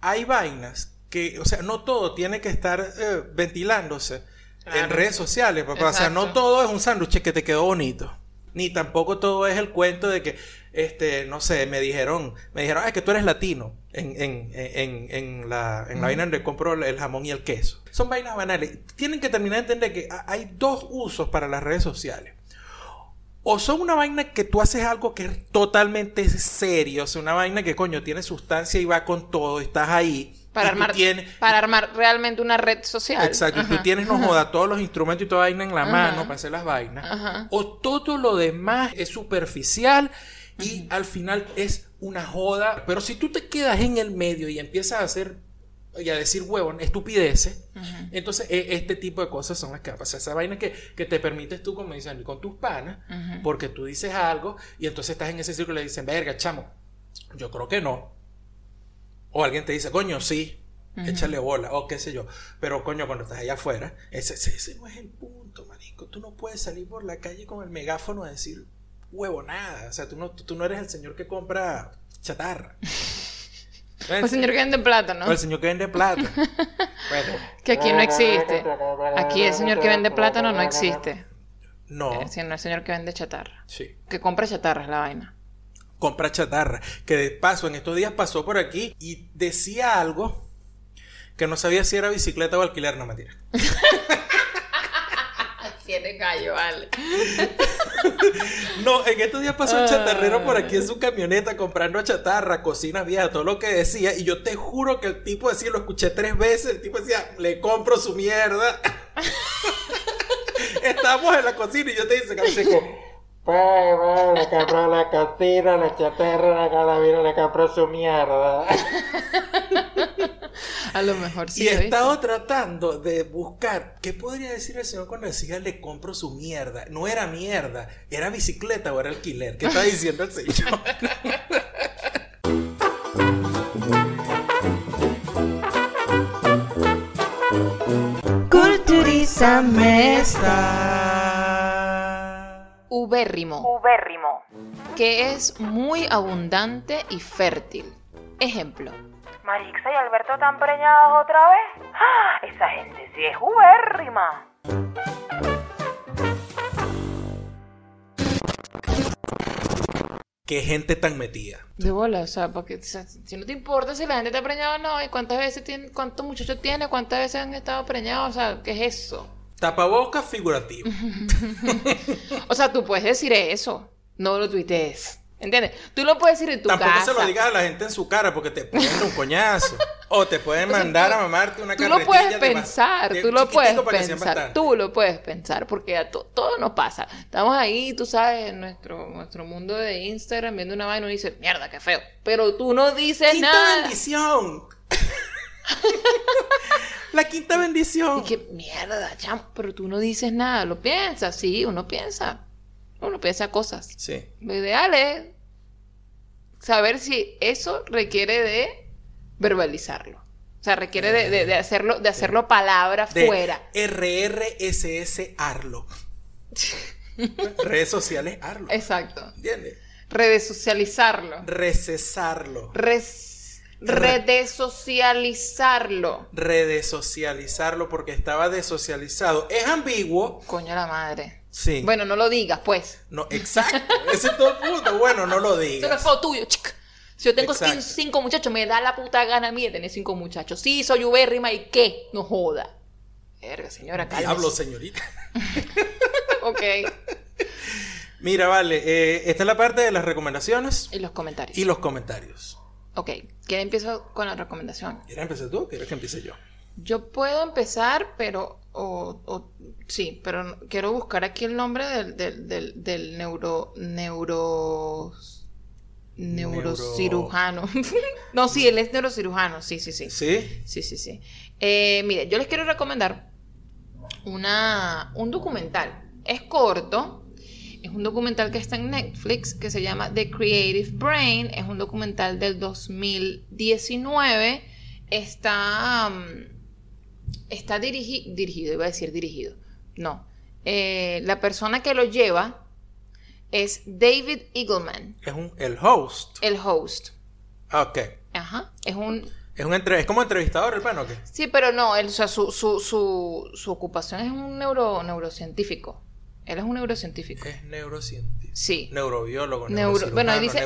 hay vainas que, o sea, no todo tiene que estar eh, ventilándose en redes sociales, papá. O sea, no todo es un sándwich que te quedó bonito. Ni tampoco todo es el cuento de que, este, no sé, me dijeron, me dijeron, ay, que tú eres latino en, en, en, en la, en la vaina donde compro el jamón y el queso. Son vainas banales. Tienen que terminar de entender que ha- hay dos usos para las redes sociales. O son una vaina que tú haces algo que es totalmente serio, o sea, una vaina que coño tiene sustancia y va con todo, estás ahí. Para, armar, tienes- para armar realmente una red social. Exacto, y tú tienes, no joda, todos los instrumentos y toda vaina en la Ajá. mano para hacer las vainas. Ajá. O todo lo demás es superficial y al final es una joda. Pero si tú te quedas en el medio y empiezas a hacer y a decir huevón, estupideces, entonces e- este tipo de cosas son las que pasan. Esa vaina que, que te permites tú, como dicen, con tus panas, porque tú dices algo y entonces estás en ese círculo y le dicen, verga, chamo, yo creo que no. O alguien te dice, coño, sí, échale bola, o qué sé yo. Pero, coño, cuando estás allá afuera, ese, ese, no es el punto, marico. Tú no puedes salir por la calle con el megáfono a decir huevo nada. O sea, tú no, tú, tú no eres el señor que compra chatarra. *laughs* El señor que vende plátano. O el señor que vende plata. *laughs* bueno, Que aquí no existe. Aquí el señor que vende plátano no existe. no. Eh, sino el señor que vende chatarra. Sí. Que compra chatarra es la vaina. Compra chatarra. Que de paso, en estos días pasó por aquí y decía algo que no sabía si era bicicleta o alquiler, no mentira. *laughs* Tiene gallo, vale. *laughs* No, en estos días pasó un chatarrero por aquí en su camioneta comprando chatarra, cocina vieja, todo lo que decía. Y yo te juro que el tipo decía, lo escuché tres veces, el tipo decía, le compro su mierda. *laughs* Estamos en la cocina y yo te dice, como, pues, pues, le compró la cocina, la chatarra, la calavera, le compró su mierda. *laughs* A lo mejor sí. Y he estado tratando de buscar qué podría decir el señor cuando decía le compro su mierda. No era mierda, era bicicleta o era alquiler. ¿Qué está diciendo el señor? Culturízame esta. Ubérrimo. Ubérrimo. Que es muy abundante y fértil. Ejemplo. Marixa y Alberto están preñados otra vez. ¡Ah! Esa gente sí es ubérrima. Qué gente tan metida. De bola, o sea, porque o sea, si no te importa si la gente está preñada o no, y cuántas veces tiene, cuántos muchachos tiene, cuántas veces han estado preñados, o sea, ¿qué es eso? Tapabocas figurativo. *laughs* O sea, tú puedes decir eso, no lo tuitees. ¿Entiendes? Tú lo puedes decir en tu Tampoco casa. se lo digas a la gente en su cara porque te pueden un coñazo. o te pueden *laughs* O sea, mandar tú- a mamarte una Tú lo carretilla puedes pensar, de tú lo puedes pensar, tú lo puedes pensar, porque a to- todo nos pasa. Estamos ahí, tú sabes, en nuestro, nuestro mundo de Instagram viendo una vaina y uno dice, mierda, qué feo. Pero tú no dices nada. bendición. *laughs* la quinta bendición. Y que mierda, chamo, pero tú no dices nada, lo piensas, sí, uno piensa. Uno piensa cosas. Sí. Lo ideal es saber si eso requiere de verbalizarlo. O sea, requiere de, de- de hacerlo, de hacerlo palabra De fuera. RRSS Arlo. *laughs* Redes sociales Arlo. Exacto. ¿Entiendes? Redesocializarlo. Recesarlo. Res- redesocializarlo. Redesocializarlo porque estaba desocializado. Es ambiguo. Coño la madre. Sí. Bueno, no lo digas, pues. No, exacto. Ese es todo el punto. Bueno, no lo Eso no es digas. todo tuyo, chica. Si yo tengo cinco muchachos, me da la puta gana a mí de tener cinco muchachos. Sí, soy ubérrima y qué, no joda. Verga, señora, cálmese. Diablo, señorita. *laughs* Ok. Mira, vale. eh, esta es la parte de las recomendaciones Y los comentarios. y los comentarios. Ok, ¿quién empieza con la recomendación? ¿Quieres empezar tú o quieres que empiece yo? Yo puedo empezar, pero. O, o- sí, pero quiero buscar aquí el nombre del, del, del, del neuro. Neuro. Neurocirujano. *laughs* no, sí, él es neurocirujano. Sí, sí, sí. ¿Sí? Sí, sí, sí. Eh, mire, yo les quiero recomendar una, un documental. Es corto. Es un documental que está en Netflix que se llama The Creative Brain. Es un documental del 2019. Está, mm, está dirigi- dirigido, iba a decir dirigido. No. Eh, la persona que lo lleva es David Eagleman, Es un, el host. el host. Ok. Ajá. Es un, Es, un entre, es como entrevistador el pan o qué? Sí, pero no, él, o sea, su, su, su, su ocupación es un neuro, neurocientífico. Él es un neurocientífico. Es neurocientífico. Sí. Neurobiólogo, Neuro, bueno, ahí dice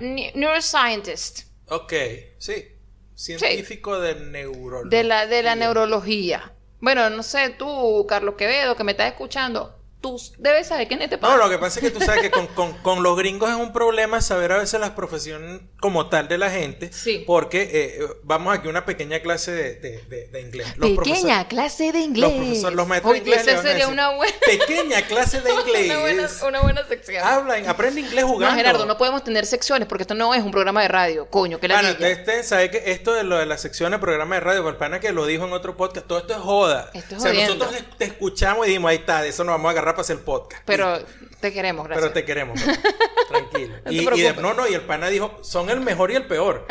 ne- neuroscientist, Ok, sí. Científico de neurología. de la, de la neurología. Bueno, no sé, tú, Carlos Quevedo, que me estás escuchando, tú debes saber quién es este No, pana. lo que pasa es que tú sabes que con, con- con los gringos es un problema saber a veces la profesión como tal de la gente. Sí. Porque eh, vamos aquí a una pequeña clase de, de- de- de inglés. Los Pequeña clase de inglés. Los profesores, los maestros de Oye, inglés. esa van a sería decir, una buena, Pequeña clase de inglés. *laughs* una buena, una buena sección. Hablan, aprende inglés jugando. no, Gerardo, no podemos tener secciones porque esto no es un programa de radio, coño, que la Bueno, este, ¿sabe que esto de lo de la sección de programa de radio, para el pana que lo dijo en otro podcast, todo esto es joda. Esto es o sea, jodiendo. nosotros te escuchamos y dijimos, ahí está, de eso nos vamos a agarrar para hacer el podcast. Pero te queremos, gracias. Pero te queremos, *laughs* tranquilo. No y, y de- no, no, y el pana dijo, son el mejor y el peor.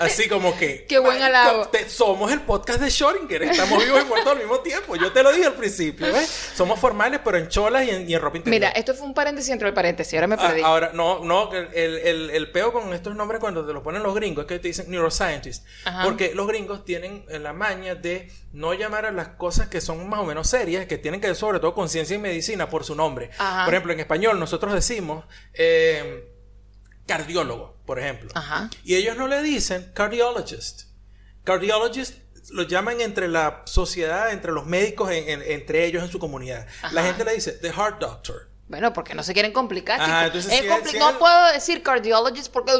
Así como que. *laughs* Qué buen halago. te- somos el podcast de Schrödinger, estamos vivos y muertos al mismo tiempo. Yo te lo dije al principio, ¿ves? Somos formales, pero en cholas y en, y en ropa interior. Mira, esto fue un paréntesis entre el paréntesis, ahora me Ah, perdí. ahora, no, no, el, el, el, peo con estos nombres cuando te lo ponen los gringos es que te dicen neuroscientist. Ajá. Porque los gringos tienen la maña de no llamar a las cosas que son más o menos serias, que tienen que ver sobre todo con ciencia y medicina por su nombre. Ajá. Por ejemplo, en español nosotros decimos eh, cardiólogo, por ejemplo. Ajá. Y ellos no le dicen cardiologist. Cardiologist lo llaman entre la sociedad, entre los médicos, en- en- entre ellos en su comunidad. La gente le dice the heart doctor. Bueno, porque no se quieren complicar, Ajá, chicos. entonces Es si es- compli- si no es- puedo decir cardiologist porque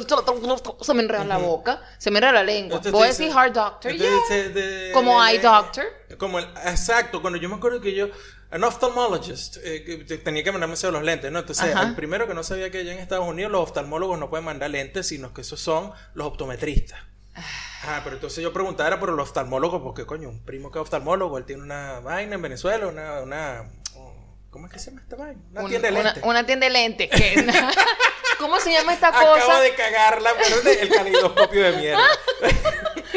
se me enreda la boca, se me enreda la lengua. Puedo te decir heart doctor, entonces yeah. dice de- Como de- eye doctor. Como el, exacto, cuando yo me acuerdo que yo, an ophthalmologist, eh, que te- tenía que mandarme los lentes, ¿no? Entonces, Ajá. el primero que no sabía que allá en Estados Unidos los oftalmólogos no pueden mandar lentes, sino que esos son los optometristas. Ah, pero entonces yo preguntaba era por el oftalmólogo, porque coño, un primo que es oftalmólogo, él tiene una vaina en Venezuela, una, una ¿cómo es que se llama esta vaina? Una Un- tienda de una, lentes. una tienda de lentes. que- *laughs* *laughs* ¿Cómo se llama esta Acabo cosa? de cagarla, pero es el *laughs* caleidoscopio de mierda.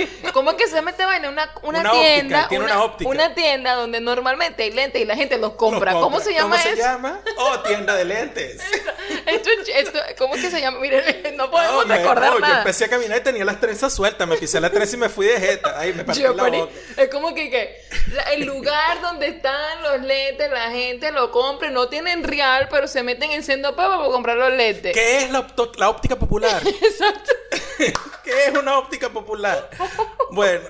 *laughs* ¿Cómo es que se mete vaina? Una, una, Una óptica, tienda. tiene una óptica. una tienda donde normalmente hay lentes y la gente los compra. ¿Cómo se llama ¿Cómo eso? se llama? Oh, tienda de lentes. *laughs* Esto- esto- ¿Cómo es que se llama? Miren, *laughs* no podemos No, recordar no, Yo nada. empecé a caminar y tenía las trenzas sueltas. Me pisé la trenza y me fui de jeta. Ay, me partí la boca. Es como que, el lugar donde están los lentes, la gente lo compra, no tienen real, pero se meten en Sendo para comprar los lentes. ¿Qué es la, la óptica popular? Exacto. ¿Qué es una óptica popular? Bueno,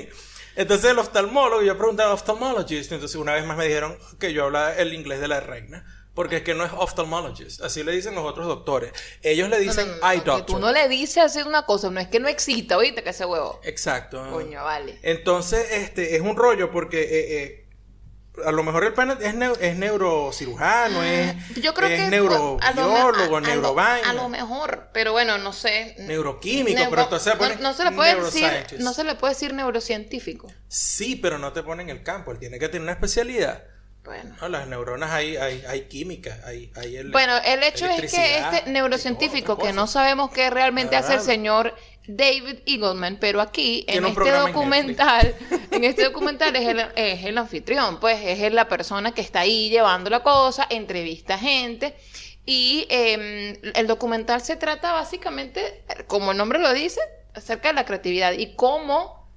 *laughs* entonces el oftalmólogo, yo pregunté al oftalmologist, entonces una vez más me dijeron que yo hablaba el inglés de la reina, porque es que no es oftalmologist, así le dicen los otros doctores. Ellos le dicen No, no, no, eye doctor. tú no le dices hacer una cosa, no es que no exista, oíste, que ese huevo. Exacto. Coño, vale. Entonces, este, es un rollo porque eh, eh, a lo mejor el pana es, es neurocirujano, es, Yo creo es que neurobiólogo, a lo- neurovaina, a lo mejor, pero bueno, no sé. neuroquímico, Neuro- pero entonces no, pone no se le puede decir, no se le puede decir neurocientífico. Sí, pero no te ponen el campo, él tiene que tener una especialidad. Bueno. No, las neuronas hay, hay, hay química, hay, hay el- Bueno, el hecho es que este neurocientífico, que no sabemos qué realmente hace el señor David Eagleman, pero aquí en este en documental, *laughs* en este documental es el, es el anfitrión, pues es la persona que está ahí llevando la cosa, entrevista a gente. Y eh, el documental se trata básicamente, como el nombre lo dice, acerca de la creatividad y cómo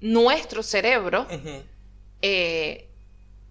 nuestro cerebro eh,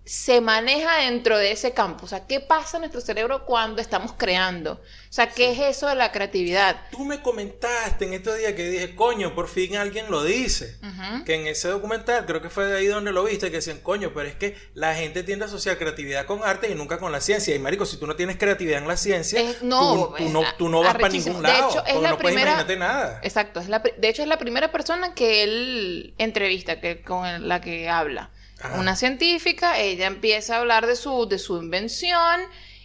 se maneja dentro de ese campo. O sea, ¿qué pasa en nuestro cerebro cuando estamos creando? O sea, ¿qué es eso de la creatividad? Tú me comentaste en estos días que dije, coño, por fin alguien lo dice. Que en ese documental, creo que fue de ahí donde lo viste, que decían, coño, pero es que la gente tiende a asociar creatividad con arte y nunca con la ciencia. Y marico, si tú no tienes creatividad en la ciencia, Es- no, tú, tú no, tú no vas para ningún De lado. hecho, es la no puedes primera- imaginarte nada. Exacto, es la, de hecho es la primera persona que él entrevista, que, con la que habla. Ajá. Una científica, ella empieza a hablar de su, de su invención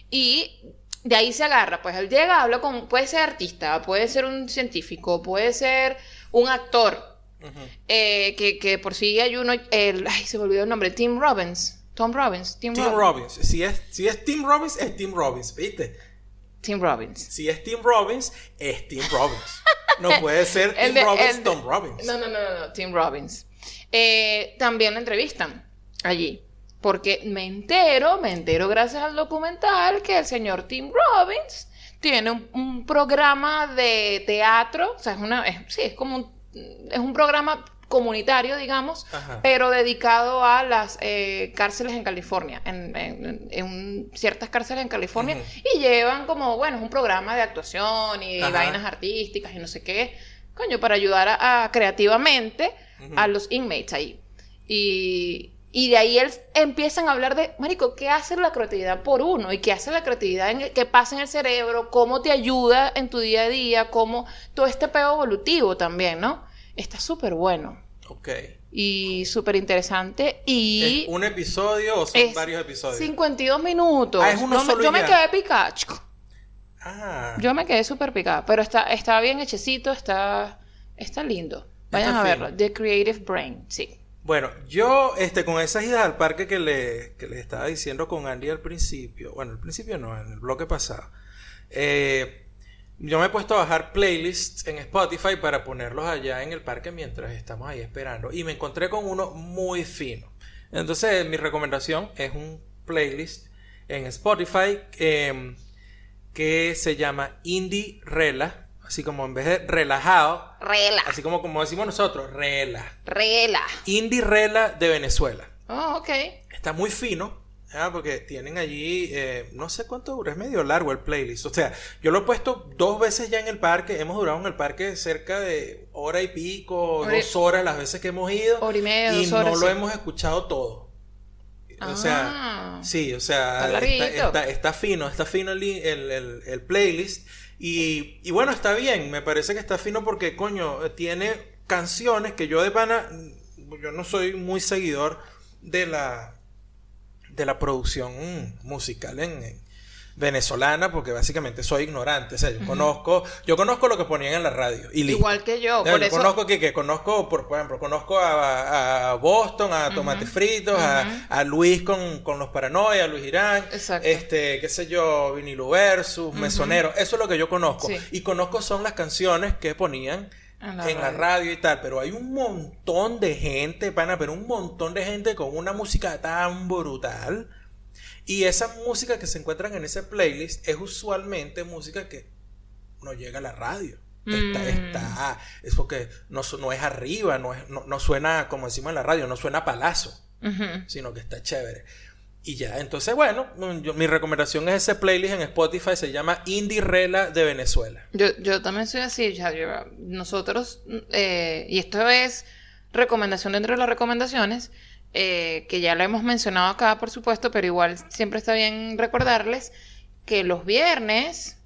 y de ahí se agarra. Pues él llega, habla con, puede ser artista, puede ser un científico, puede ser un actor, eh, que, que por sí hay uno, el, ay, se me olvidó el nombre, Tim Robbins. Tom Robbins, Tim, Tim Robbins. Robbins. Si es, si es Tim Robbins, es Tim Robbins, ¿viste? Tim Robbins. Si es Tim Robbins, es Tim Robbins. No *laughs* puede ser Tim de- Robbins, de- Tom Robbins. No, no, no, no, no, Tim Robbins. Eh, también lo entrevistan allí. Porque me entero, me entero gracias al documental que el señor Tim Robbins tiene un, un programa de teatro, o sea, es una, es- sí, es como un, es un programa comunitario, digamos, Ajá. pero dedicado a las eh, cárceles en California, en, en- en un- ciertas cárceles en California, y llevan como, bueno, es un programa de actuación y Ajá. vainas artísticas y no sé qué, coño, para ayudar a, a creativamente a los inmates ahí. Y, y de ahí él, empiezan a hablar de, Marico, ¿qué hace la creatividad por uno? ¿Y qué hace la creatividad? En ¿Qué pasa en el cerebro? ¿Cómo te ayuda en tu día a día? ¿Cómo todo este peo evolutivo también, ¿no? Está súper bueno Ok. y súper interesante. Y ¿Es un episodio o son es varios episodios? 52 minutos. Ah, es uno Yo me- solo yo me quedé picada, chico. Ah. Yo me quedé súper picada, pero está, está bien hechecito, está, está lindo. Vayan Está a verlo. The Creative Brain, sí. Bueno, yo este, con esas idas al parque que le, estaba diciendo con Andy al principio, bueno, al principio no, en el bloque pasado, eh, yo me he puesto a bajar playlists en Spotify para ponerlos allá en el parque mientras estamos ahí esperando y me encontré con uno muy fino. Entonces mi recomendación es un playlist en Spotify eh, que se llama Indie Rela, así como en vez de relajado, Rela, así como, como decimos nosotros, rela. rela. Indie Rela de Venezuela. Oh, ok. Está muy fino, ¿ah? porque tienen allí, eh, no sé cuánto dura, es medio largo el playlist. O sea, yo lo he puesto dos veces ya en el parque, hemos durado en el parque cerca de hora y pico, Hora y- dos horas las veces que hemos ido. Hora y media, y dos horas, no lo hemos escuchado todo. O Ah. sea, sí, o sea, está fino, está fino el, el- el- el playlist. Y, y bueno, está bien, me parece que está fino porque, coño, tiene canciones que yo de pana, yo no soy muy seguidor de la, de la producción musical en venezolana porque básicamente soy ignorante, o sea, yo conozco, yo conozco lo que ponían en la radio y listo. Igual que yo, por yo eso- conozco que, que conozco, por, por ejemplo, conozco a, a Boston, a Tomate Fritos, a, a Luis con, con los Paranoia, a Luis Irán, Exacto. este, qué sé yo, Vinilo Versus, Mesonero, eso es lo que yo conozco. Sí. Y conozco son las canciones que ponían En la en la radio. radio y tal, pero hay un montón de gente, pana, pero un montón de gente con una música tan brutal. Y esa música que se encuentran en ese playlist es usualmente música que no llega a la radio. Está, Mm. está, es porque no, es arriba, no, es, no, no suena, como decimos en la radio, no suena a palazo, sino que está chévere. Y ya, entonces, bueno, yo- mi recomendación es ese playlist en Spotify, se llama Indie Rela de Venezuela. Yo, yo también soy así, ya, yo- nosotros, eh, y esto es recomendación dentro de las recomendaciones, eh, que ya lo hemos mencionado acá, por supuesto, pero igual siempre está bien recordarles que los viernes,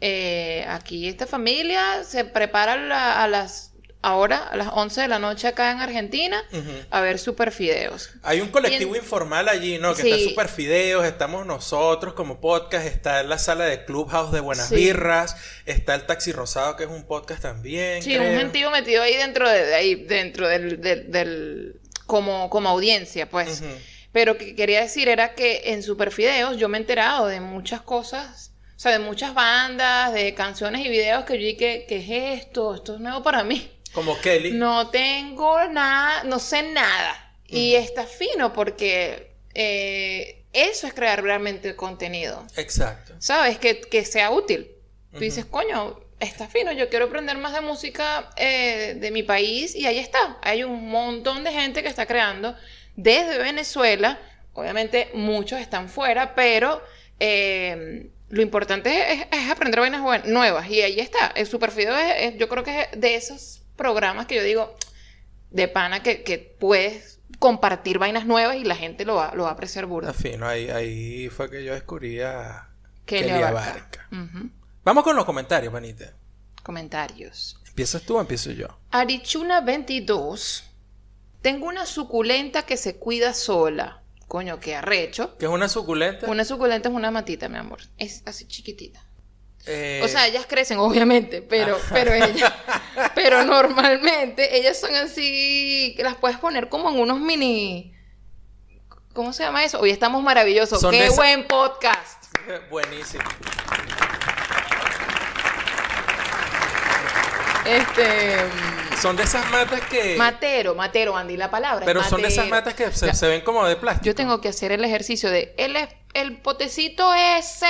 eh, aquí esta familia se prepara la- a las, ahora, a las 11 de la noche acá en Argentina, a ver super fideos. Hay un colectivo en- informal allí, ¿no? Que Sí. está Super Fideos, estamos nosotros como podcast, está la sala de Clubhouse de Buenas Sí. Birras, está el Taxi Rosado, que es un podcast también. Sí, creo. un gentío metido ahí dentro de, de ahí, dentro del, del, del- como, como audiencia, pues. Ujú. Pero que quería decir era que en Superfideos yo me he enterado de muchas cosas, o sea, de muchas bandas, de canciones y videos que yo dije, ¿qué es esto? Esto es nuevo para mí. Como Kelly. No tengo nada, no sé nada. Y está fino porque eh, eso es crear realmente contenido. Exacto. ¿Sabes? Que, que sea útil. Tú dices, coño, está fino, yo quiero aprender más de música eh, de mi país y ahí está. Hay un montón de gente que está creando desde Venezuela. Obviamente muchos están fuera, pero eh, lo importante es, es aprender vainas nuevas. Y ahí está. El Superfido es, es- yo creo que es de esos programas que yo digo de pana que, que puedes compartir vainas nuevas y la gente lo va, lo va a apreciar burda. Está fino, ahí, ahí fue que yo descubrí a Kelly Abarca. Vamos con los comentarios, manita. Comentarios. ¿Empiezas tú o empiezo yo? Arichuna 22. Tengo una suculenta que se cuida sola. Coño, qué arrecho. ¿Qué es una suculenta? Una suculenta es una matita, mi amor. Es así chiquitita. Eh, O sea, ellas crecen, obviamente, pero, pero ellas, *laughs* pero normalmente ellas son así, que las puedes poner como en unos mini, ¿cómo se llama eso? Hoy estamos maravillosos. Son Qué esa- buen podcast. *laughs* Buenísimo. Este, Son de esas matas que... matero, matero, Andy, la palabra. es pero son de esas matas que se, se ven como de plástico. Yo tengo que hacer el ejercicio de el, el potecito ese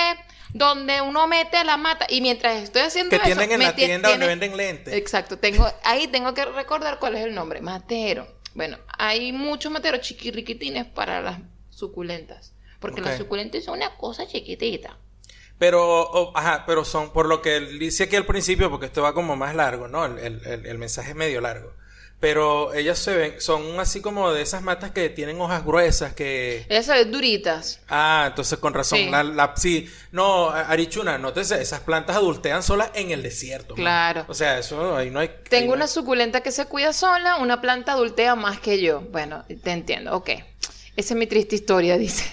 donde uno mete la mata y mientras estoy haciendo Que eso tienen en la tie- tienda donde venden lentes. Exacto, tengo ahí tengo que recordar cuál es el nombre, matero. Bueno, hay muchos materos chiquirriquitines para las suculentas, porque las suculentas son una cosa chiquitita. Pero, o- ajá, pero son, por lo que dice aquí al principio, porque esto va como más largo, ¿no? El, el- el- mensaje es medio largo. Pero ellas se ven, son así como de esas matas que tienen hojas gruesas, que... Ellas se ven duritas. Ah, entonces con razón. Sí. La, la- sí, no, Arichuna, nótese, esas plantas adultean solas en el desierto. man. Claro. O sea, eso ahí no hay... Tengo no una suculenta que se cuida sola, una planta adultea más que yo. Bueno, te entiendo, ok. Esa es mi triste historia, dice.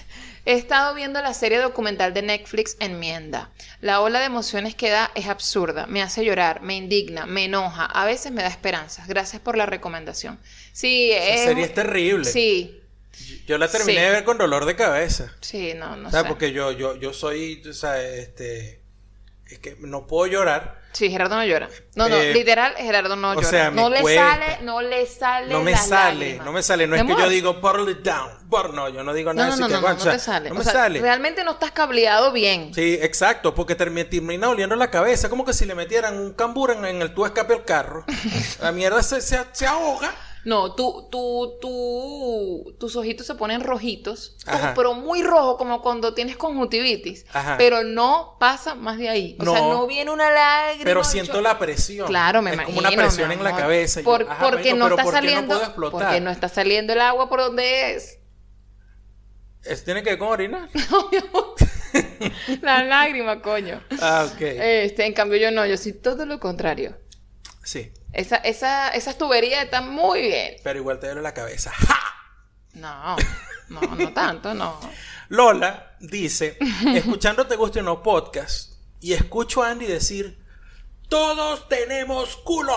He estado viendo la serie documental de Netflix Enmienda. La ola de emociones que da es absurda, me hace llorar, me indigna, me enoja, a veces me da esperanzas. Gracias por la recomendación. Sí, Esa es... serie es terrible. Sí, Yo la terminé Sí. de ver con dolor de cabeza. sí, no, no o sea, sé. porque yo, yo, yo soy, o sea, este... Es que no puedo llorar. Sí, Gerardo no llora. No, no, Eh, literal, Gerardo no o llora. sea, me no le cuesta. sale, no le sale No me las sale, lágrimas. no me sale. No es que yo digo, bottle it down. bottle- No, yo no digo nada no, así no, que, no, no, bueno, no o sea, te sale. No O me sea, sale. Realmente no estás cableado bien. Sí, exacto, porque termi- termina oliendo la cabeza, como que si le metieran un cambur en, en el de escape al carro. *laughs* La mierda se, se, se ahoga. No, tú, tú, tú, tus ojitos se ponen rojitos, como- pero muy rojo, como cuando tienes conjuntivitis. Ajá. Pero no pasa más de ahí. O sea, No. no viene una lágrima. Pero siento la presión. Claro, me es imagino. como una presión mi en la amor. cabeza. Por- yo, ajá, porque no está ¿por qué saliendo. no puedo porque no está saliendo el agua por donde es. Eso tiene que ver con orinar. *laughs* *laughs* La lágrima, coño. ah, ok. Este, en cambio, yo no, yo soy todo lo contrario. Sí, Esa, esa, esas tuberías están muy bien. pero igual te duele la cabeza. ¡Ja! *laughs* No, no, no tanto, no. Lola dice, escuchando Te Guste o No podcast, y escucho a Andy decir, todos tenemos culo.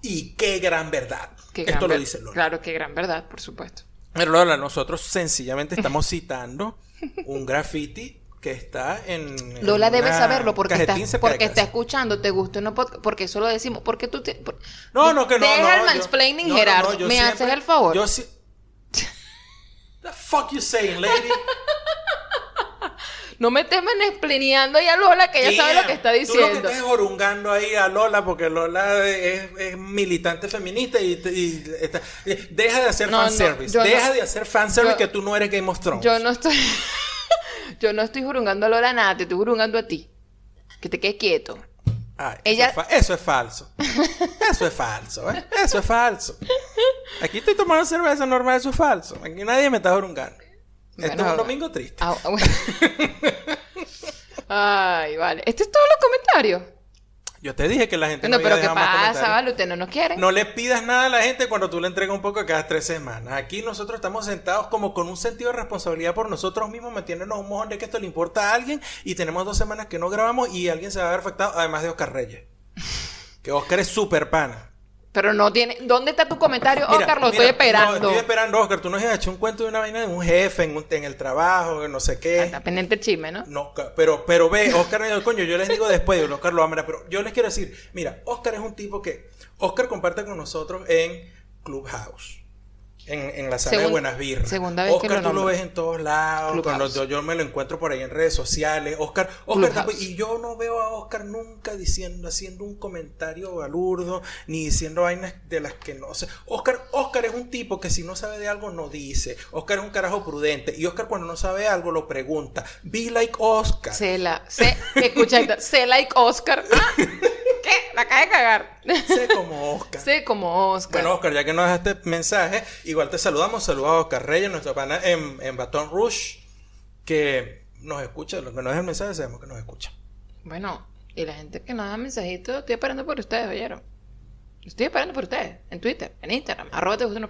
Y qué gran verdad. Qué Esto gran lo dice Lola. Claro, qué gran verdad, por supuesto. Pero Lola, nosotros sencillamente estamos citando un graffiti que está en. Lola en debe una saberlo porque, está, porque está escuchando, te gusta o no porque eso lo decimos, porque tú te... por- No, no, que no. Deja no, el yo- mansplaining, no, Gerardo. no, yo ¿Me siempre- haces el favor? Yo sí. The fuck you saying, lady? *laughs* No me estés menesplineando ahí a Lola que ella sabe lo que está Tú lo diciendo. que estás jorungando ahí a Lola porque Lola es, es militante feminista y, y está- deja de hacer fanservice. yo deja de hacer fanservice Yo- que tú no eres Game of Thrones. Yo no estoy... yo no estoy jurungando a Lola nada, te estoy jurungando a ti. Que te quedes quieto. Ay, Ella- eso, es fa- eso es falso. *laughs* Eso es falso, ¿eh? Eso es falso. Aquí estoy tomando cerveza normal, eso es falso. Aquí nadie me está jorungando. Esto es un domingo triste. Ah, ah, bueno. *laughs* Ay, vale. ¿Este es todos los comentarios? Yo te dije que la gente Bueno, no pero ¿qué pasa? Usted no nos quiere. No le pidas nada a la gente cuando tú le entregas un poco cada tres semanas. Aquí nosotros estamos sentados como con un sentido de responsabilidad por nosotros mismos, metiéndonos un mojón de que esto le importa a alguien y tenemos dos semanas que no grabamos y alguien se va a ver afectado, además de Oscar Reyes. Que Oscar es súper pana. Pero no tiene... ¿Dónde está tu comentario? Mira, Oscar, lo mira, estoy esperando. no, estoy esperando, Oscar. Tú nos has hecho un cuento de una vaina de un jefe en, un- en el trabajo, no sé qué. Está pendiente el chisme, ¿no? No, pero, pero ve, Oscar coño, yo les digo después, digo, Oscar lo ama, pero yo les quiero decir, mira, Oscar es un tipo que, Oscar comparte con nosotros en Clubhouse, en, en la sala de Buenas Birras. segunda vez que Oscar lo tú lo ves en todos lados, cuando yo, yo me lo encuentro por ahí en redes sociales, Oscar, Oscar y yo no veo a Oscar nunca diciendo, haciendo un comentario balurdo, ni diciendo vainas de las que no sé. Oscar, Oscar es un tipo que si no sabe de algo no dice. Oscar es un carajo prudente. Y Oscar cuando no sabe algo lo pregunta. Be like Oscar. Se la... Se... Escucha, se like Oscar. Ah. *laughs* La acaba de cagar. Sé como Oscar. *laughs* Sé como Oscar. Bueno, Oscar, ya que nos dejaste mensaje, igual te saludamos. Saludos a Oscar Reyes, nuestro pana en, en Baton Rouge, que nos escucha. Lo que nos deja el mensaje sabemos que nos escucha. Bueno, y la gente que nos da mensajitos, estoy esperando por ustedes, oyeron. Estoy esperando por ustedes, en Twitter, en Instagram, arroba te gusta.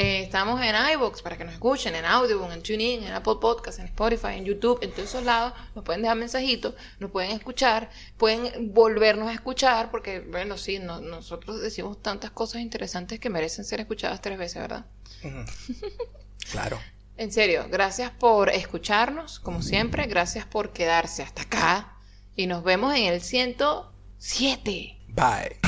Eh, estamos en iVoox para que nos escuchen, en Audible, en TuneIn, en Apple Podcasts, en Spotify, en YouTube, en todos esos lados. Nos pueden dejar mensajitos, nos pueden escuchar, pueden volvernos a escuchar, porque, bueno, sí, no- nosotros decimos tantas cosas interesantes que merecen ser escuchadas tres veces, ¿verdad? *laughs* Claro. En serio, gracias por escucharnos, como siempre, gracias por quedarse hasta acá y nos vemos en el 107. Bye.